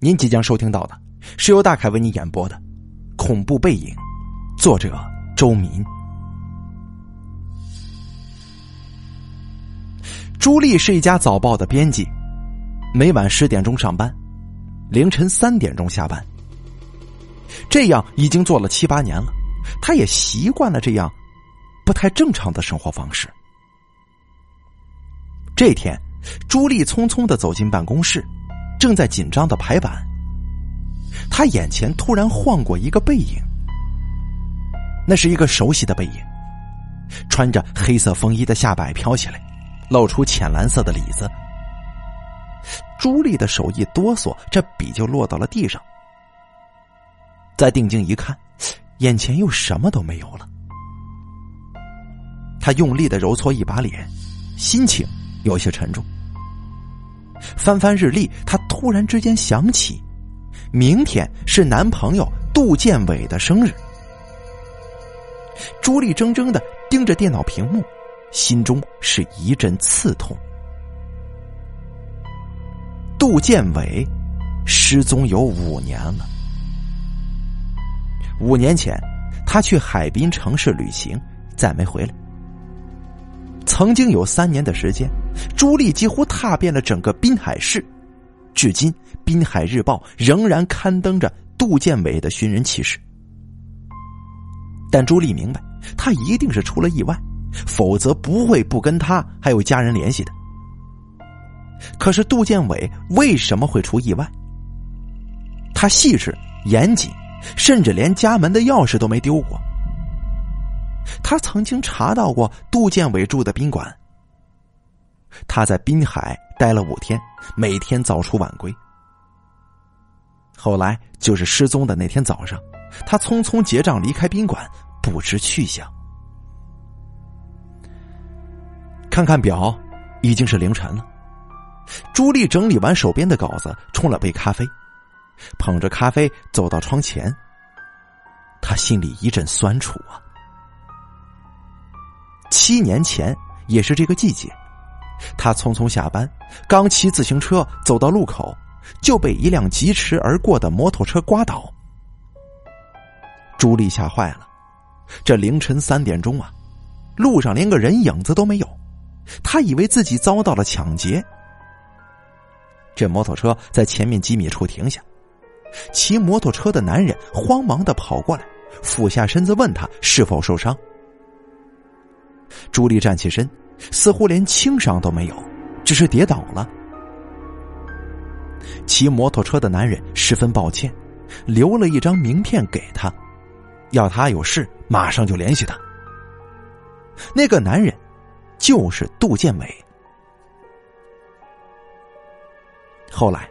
您即将收听到的是由大凯为你演播的《恐怖背影》，作者周民。朱莉是一家早报的编辑，每晚十点钟上班，凌晨三点钟下班。这样已经做了七八年了，他也习惯了这样不太正常的生活方式。这天，朱莉匆匆的走进办公室。正在紧张的排版，他眼前突然晃过一个背影，那是一个熟悉的背影，穿着黑色风衣的下摆飘起来，露出浅蓝色的里子。朱莉的手一哆嗦，这笔就落到了地上。再定睛一看，眼前又什么都没有了。他用力的揉搓一把脸，心情有些沉重。翻翻日历，他突然之间想起，明天是男朋友杜建伟的生日。朱莉怔怔的盯着电脑屏幕，心中是一阵刺痛。杜建伟失踪有五年了。五年前，他去海滨城市旅行，再没回来。曾经有三年的时间，朱莉几乎踏遍了整个滨海市，至今《滨海日报》仍然刊登着杜建伟的寻人启事。但朱莉明白，他一定是出了意外，否则不会不跟他还有家人联系的。可是杜建伟为什么会出意外？他细致严谨，甚至连家门的钥匙都没丢过。他曾经查到过杜建伟住的宾馆。他在滨海待了五天，每天早出晚归。后来就是失踪的那天早上，他匆匆结账离开宾馆，不知去向。看看表，已经是凌晨了。朱莉整理完手边的稿子，冲了杯咖啡，捧着咖啡走到窗前。他心里一阵酸楚啊。七年前也是这个季节，他匆匆下班，刚骑自行车走到路口，就被一辆疾驰而过的摩托车刮倒。朱莉吓坏了，这凌晨三点钟啊，路上连个人影子都没有，他以为自己遭到了抢劫。这摩托车在前面几米处停下，骑摩托车的男人慌忙的跑过来，俯下身子问他是否受伤。朱莉站起身，似乎连轻伤都没有，只是跌倒了。骑摩托车的男人十分抱歉，留了一张名片给他，要他有事马上就联系他。那个男人就是杜建伟。后来，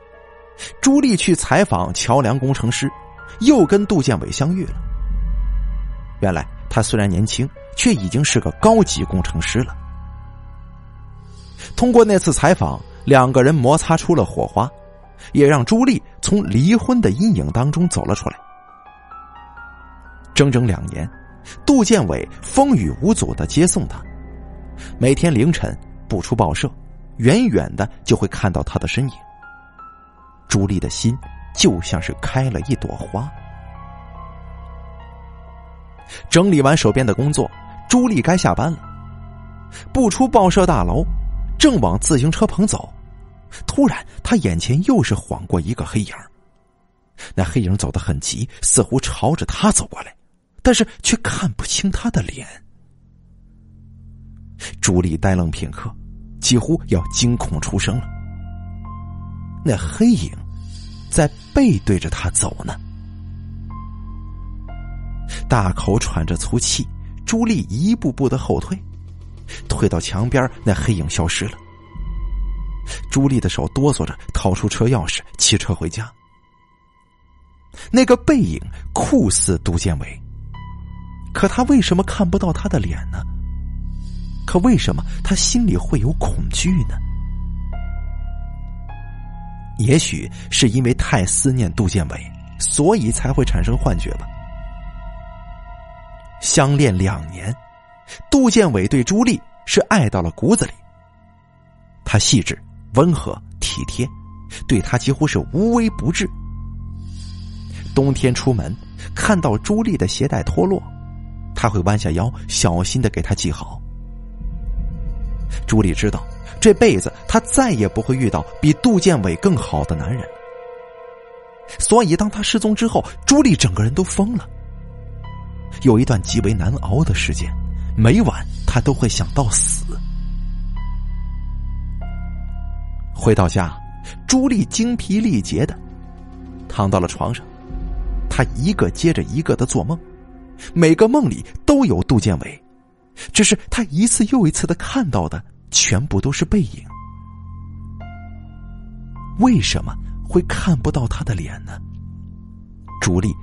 朱莉去采访桥梁工程师，又跟杜建伟相遇了。原来他虽然年轻。却已经是个高级工程师了。通过那次采访，两个人摩擦出了火花，也让朱莉从离婚的阴影当中走了出来。整整两年，杜建伟风雨无阻的接送她，每天凌晨不出报社，远远的就会看到他的身影。朱莉的心就像是开了一朵花。整理完手边的工作。朱莉该下班了，不出报社大楼，正往自行车棚走，突然他眼前又是晃过一个黑影那黑影走得很急，似乎朝着他走过来，但是却看不清他的脸。朱莉呆愣片刻，几乎要惊恐出声了。那黑影在背对着他走呢，大口喘着粗气。朱莉一步步的后退，退到墙边，那黑影消失了。朱莉的手哆嗦着，掏出车钥匙，骑车回家。那个背影酷似杜建伟，可他为什么看不到他的脸呢？可为什么他心里会有恐惧呢？也许是因为太思念杜建伟，所以才会产生幻觉吧。相恋两年，杜建伟对朱莉是爱到了骨子里。他细致、温和、体贴，对他几乎是无微不至。冬天出门看到朱莉的鞋带脱落，他会弯下腰小心的给她系好。朱莉知道这辈子她再也不会遇到比杜建伟更好的男人了，所以当他失踪之后，朱莉整个人都疯了。有一段极为难熬的时间，每晚她都会想到死。回到家，朱莉精疲力竭的躺到了床上，她一个接着一个的做梦，每个梦里都有杜建伟，只是她一次又一次的看到的全部都是背影。为什么会看不到他的脸呢？朱莉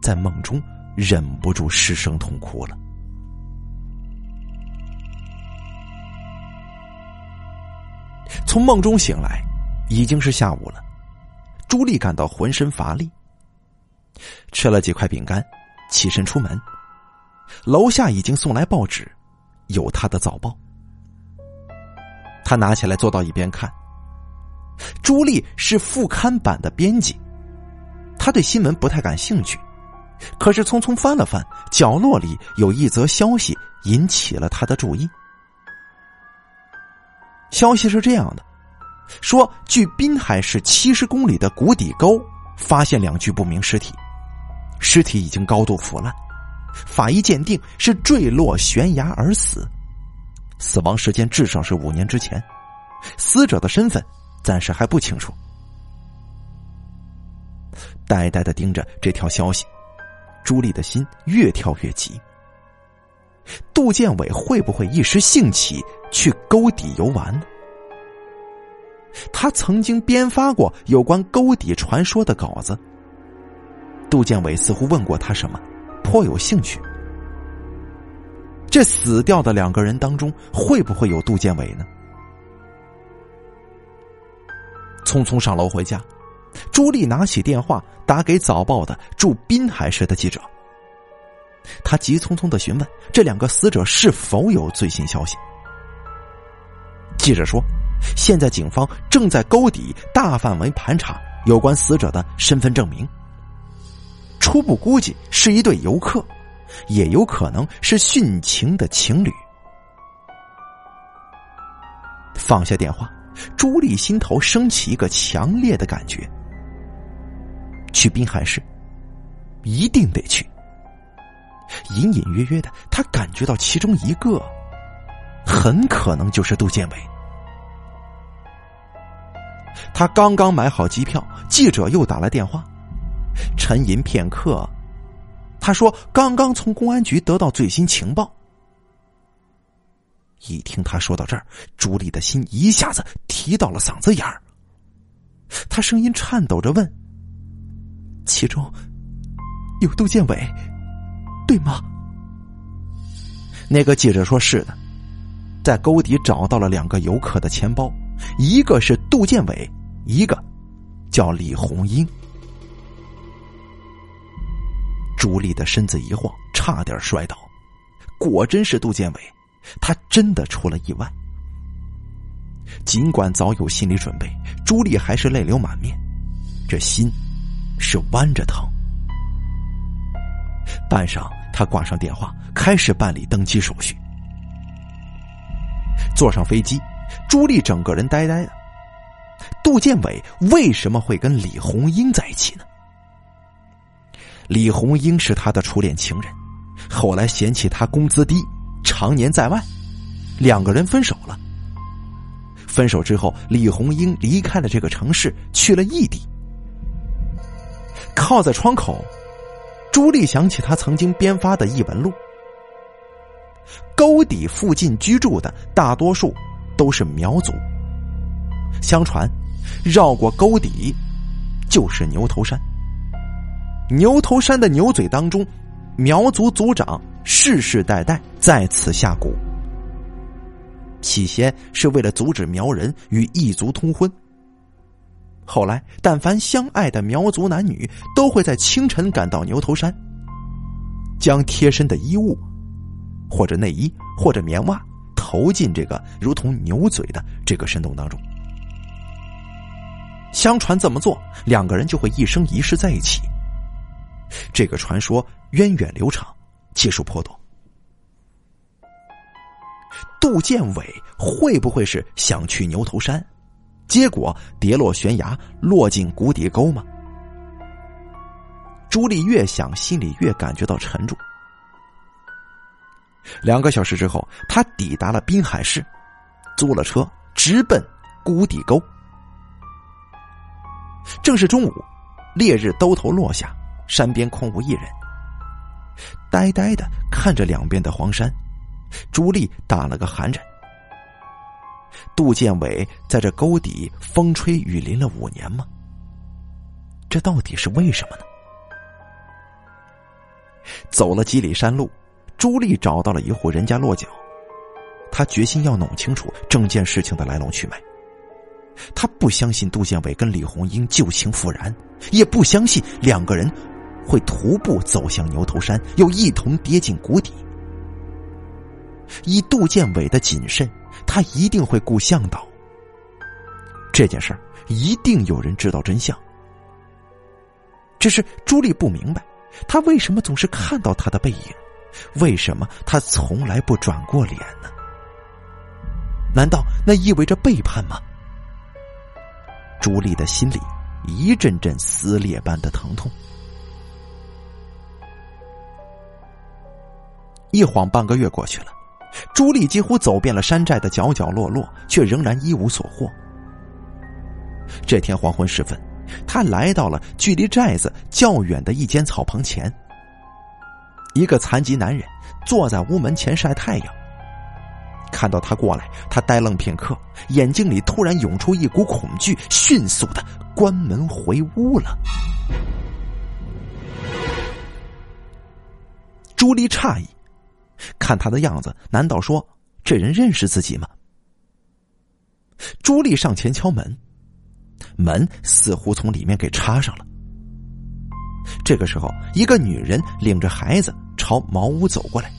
在梦中忍不住失声痛哭了。从梦中醒来，已经是下午了。朱莉感到浑身乏力，吃了几块饼干，起身出门。楼下已经送来报纸，有他的早报。他拿起来坐到一边看。朱莉是副刊版的编辑，他对新闻不太感兴趣，可是匆匆翻了翻，角落里有一则消息引起了他的注意。消息是这样的：说距滨海市七十公里的谷底沟发现两具不明尸体，尸体已经高度腐烂，法医鉴定是坠落悬崖而死，死亡时间至少是五年之前，死者的身份暂时还不清楚。呆呆的盯着这条消息，朱莉的心越跳越急。杜建伟会不会一时兴起？去沟底游玩？他曾经编发过有关沟底传说的稿子。杜建伟似乎问过他什么，颇有兴趣。这死掉的两个人当中，会不会有杜建伟呢？匆匆上楼回家，朱莉拿起电话打给早报的驻滨海市的记者。他急匆匆的询问这两个死者是否有最新消息。记者说：“现在警方正在沟底大范围盘查有关死者的身份证明。初步估计是一对游客，也有可能是殉情的情侣。”放下电话，朱莉心头升起一个强烈的感觉：去滨海市，一定得去。隐隐约约的，他感觉到其中一个很可能就是杜建伟。他刚刚买好机票，记者又打来电话。沉吟片刻，他说：“刚刚从公安局得到最新情报。”一听他说到这儿，朱莉的心一下子提到了嗓子眼儿。他声音颤抖着问：“其中有杜建伟，对吗？”那个记者说是的，在沟底找到了两个游客的钱包。一个是杜建伟，一个叫李红英。朱莉的身子一晃，差点摔倒。果真是杜建伟，他真的出了意外。尽管早有心理准备，朱莉还是泪流满面，这心是弯着疼。半晌，他挂上电话，开始办理登机手续。坐上飞机。朱莉整个人呆呆的。杜建伟为什么会跟李红英在一起呢？李红英是他的初恋情人，后来嫌弃他工资低，常年在外，两个人分手了。分手之后，李红英离开了这个城市，去了异地。靠在窗口，朱莉想起他曾经编发的异闻录。沟底附近居住的大多数。都是苗族。相传，绕过沟底，就是牛头山。牛头山的牛嘴当中，苗族族长世世代代在此下蛊。起先是为了阻止苗人与异族通婚。后来，但凡相爱的苗族男女，都会在清晨赶到牛头山，将贴身的衣物，或者内衣，或者棉袜。投进这个如同牛嘴的这个深洞当中，相传这么做，两个人就会一生一世在一起。这个传说源远流长，技术颇多。杜建伟会不会是想去牛头山，结果跌落悬崖，落进谷底沟吗？朱莉越想，心里越感觉到沉重。两个小时之后，他抵达了滨海市，租了车，直奔谷底沟。正是中午，烈日兜头落下，山边空无一人，呆呆的看着两边的荒山。朱莉打了个寒颤。杜建伟在这沟底风吹雨淋了五年吗？这到底是为什么呢？走了几里山路，朱莉找到了一户人家落脚。他决心要弄清楚整件事情的来龙去脉。他不相信杜建伟跟李红英旧情复燃，也不相信两个人会徒步走向牛头山，又一同跌进谷底。以杜建伟的谨慎，他一定会顾向导。这件事儿一定有人知道真相。只是朱莉不明白，他为什么总是看到他的背影，为什么他从来不转过脸呢？难道那意味着背叛吗？朱莉的心里一阵阵撕裂般的疼痛。一晃半个月过去了。朱莉几乎走遍了山寨的角角落落，却仍然一无所获。这天黄昏时分，他来到了距离寨子较远的一间草棚前。一个残疾男人坐在屋门前晒太阳。看到他过来，他呆愣片刻，眼睛里突然涌出一股恐惧，迅速的关门回屋了。朱莉诧异。看他的样子，难道说这人认识自己吗？朱莉上前敲门，门似乎从里面给插上了。这个时候，一个女人领着孩子朝茅屋走过来。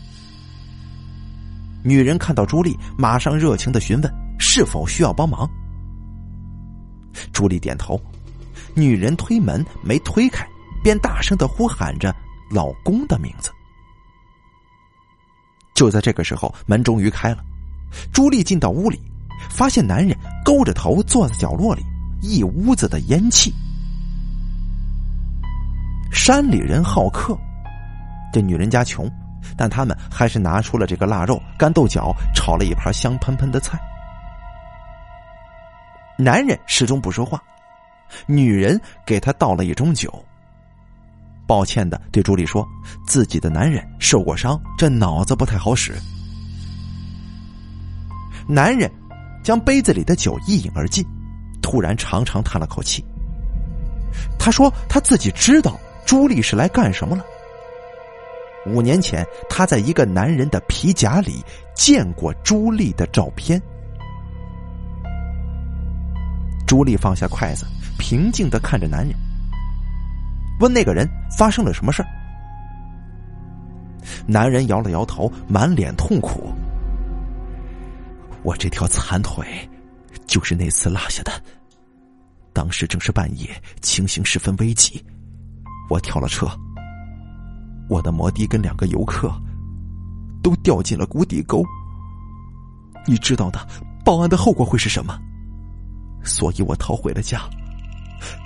女人看到朱莉，马上热情的询问是否需要帮忙。朱莉点头，女人推门没推开，便大声的呼喊着老公的名字。就在这个时候，门终于开了。朱莉进到屋里，发现男人勾着头坐在角落里，一屋子的烟气。山里人好客，这女人家穷，但他们还是拿出了这个腊肉、干豆角，炒了一盘香喷喷的菜。男人始终不说话，女人给他倒了一盅酒。抱歉的对朱莉说：“自己的男人受过伤，这脑子不太好使。”男人将杯子里的酒一饮而尽，突然长长叹了口气。他说：“他自己知道朱莉是来干什么了。五年前，他在一个男人的皮夹里见过朱莉的照片。”朱莉放下筷子，平静的看着男人。问那个人发生了什么事男人摇了摇头，满脸痛苦。我这条残腿，就是那次落下的。当时正是半夜，情形十分危急，我跳了车。我的摩的跟两个游客，都掉进了谷底沟。你知道的，报案的后果会是什么？所以我逃回了家。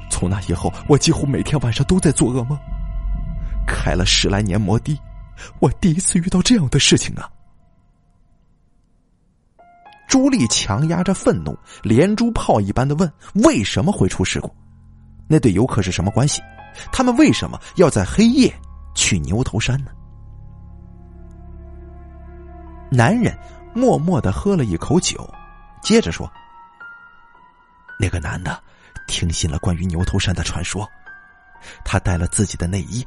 从那以后，我几乎每天晚上都在做噩梦。开了十来年摩的，我第一次遇到这样的事情啊！朱莉强压着愤怒，连珠炮一般的问：“为什么会出事故？那对游客是什么关系？他们为什么要在黑夜去牛头山呢？”男人默默的喝了一口酒，接着说：“那个男的。”听信了关于牛头山的传说，他带了自己的内衣，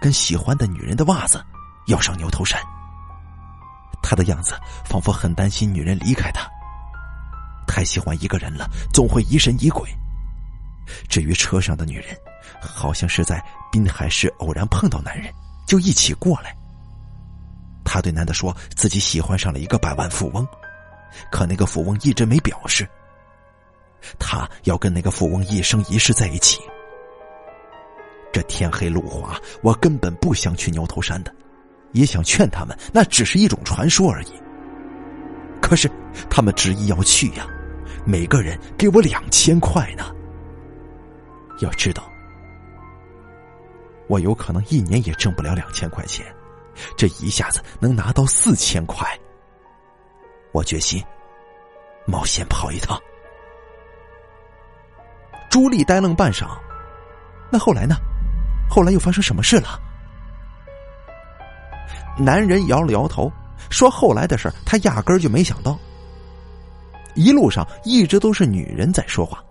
跟喜欢的女人的袜子，要上牛头山。他的样子仿佛很担心女人离开他，太喜欢一个人了，总会疑神疑鬼。至于车上的女人，好像是在滨海市偶然碰到男人，就一起过来。他对男的说自己喜欢上了一个百万富翁，可那个富翁一直没表示。他要跟那个富翁一生一世在一起。这天黑路滑，我根本不想去牛头山的，也想劝他们，那只是一种传说而已。可是他们执意要去呀，每个人给我两千块呢。要知道，我有可能一年也挣不了两千块钱，这一下子能拿到四千块。我决心冒险跑一趟。朱莉呆愣半晌，那后来呢？后来又发生什么事了？男人摇了摇头，说：“后来的事他压根儿就没想到。一路上一直都是女人在说话，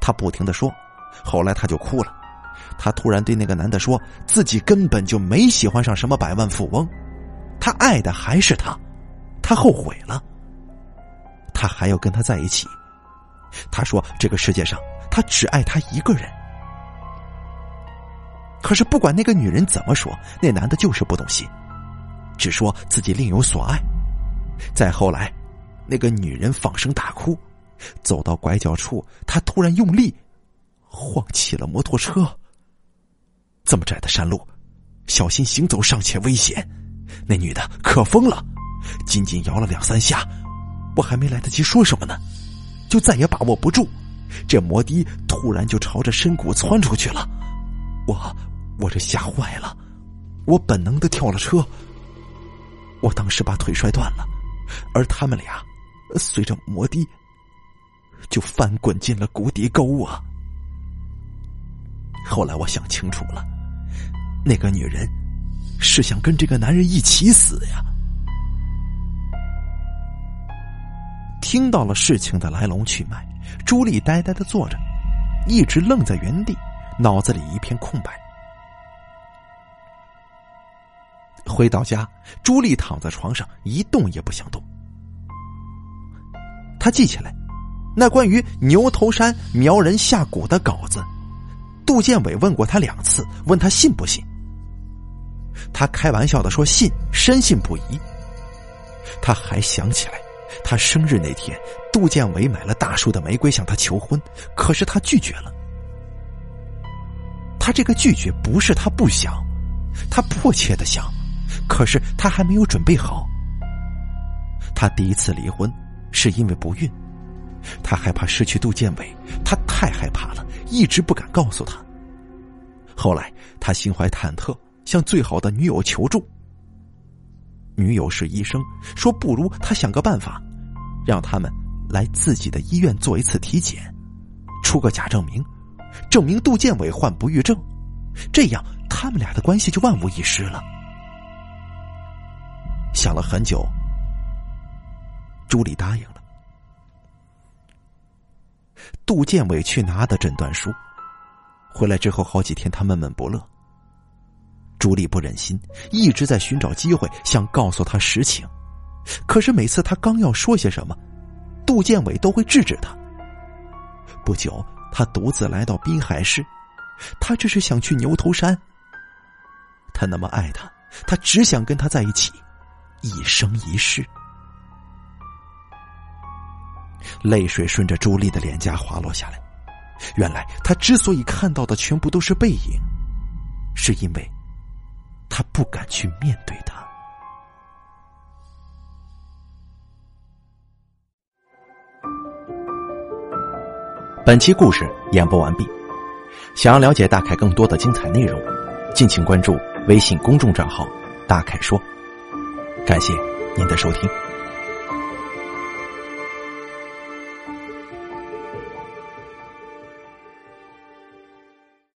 他不停的说。后来他就哭了，他突然对那个男的说自己根本就没喜欢上什么百万富翁，他爱的还是他，他后悔了，他还要跟他在一起。他说这个世界上他只爱他一个人。”可是不管那个女人怎么说，那男的就是不动心，只说自己另有所爱。再后来，那个女人放声大哭，走到拐角处，他突然用力晃起了摩托车。这么窄的山路，小心行走尚且危险，那女的可疯了，仅仅摇了两三下，我还没来得及说什么呢，就再也把握不住，这摩的突然就朝着深谷窜出去了，我。我这吓坏了，我本能的跳了车。我当时把腿摔断了，而他们俩随着摩的就翻滚进了谷底沟啊！后来我想清楚了，那个女人是想跟这个男人一起死呀。听到了事情的来龙去脉，朱莉呆呆的坐着，一直愣在原地，脑子里一片空白。回到家，朱莉躺在床上一动也不想动。他记起来，那关于牛头山苗人下蛊的稿子，杜建伟问过他两次，问他信不信。他开玩笑的说信，深信不疑。他还想起来，他生日那天，杜建伟买了大束的玫瑰向他求婚，可是他拒绝了。他这个拒绝不是他不想，他迫切的想。可是他还没有准备好。他第一次离婚是因为不孕，他害怕失去杜建伟，他太害怕了，一直不敢告诉他。后来他心怀忐忑，向最好的女友求助。女友是医生，说不如他想个办法，让他们来自己的医院做一次体检，出个假证明，证明杜建伟患不育症，这样他们俩的关系就万无一失了。想了很久，朱莉答应了。杜建伟去拿的诊断书，回来之后好几天他闷闷不乐。朱莉不忍心，一直在寻找机会想告诉他实情，可是每次他刚要说些什么，杜建伟都会制止他。不久，他独自来到滨海市，他这是想去牛头山。他那么爱他，他只想跟他在一起。一生一世，泪水顺着朱莉的脸颊滑落下来。原来，他之所以看到的全部都是背影，是因为他不敢去面对他。本期故事演播完毕。想要了解大凯更多的精彩内容，敬请关注微信公众账号“大凯说”。感谢您的收听。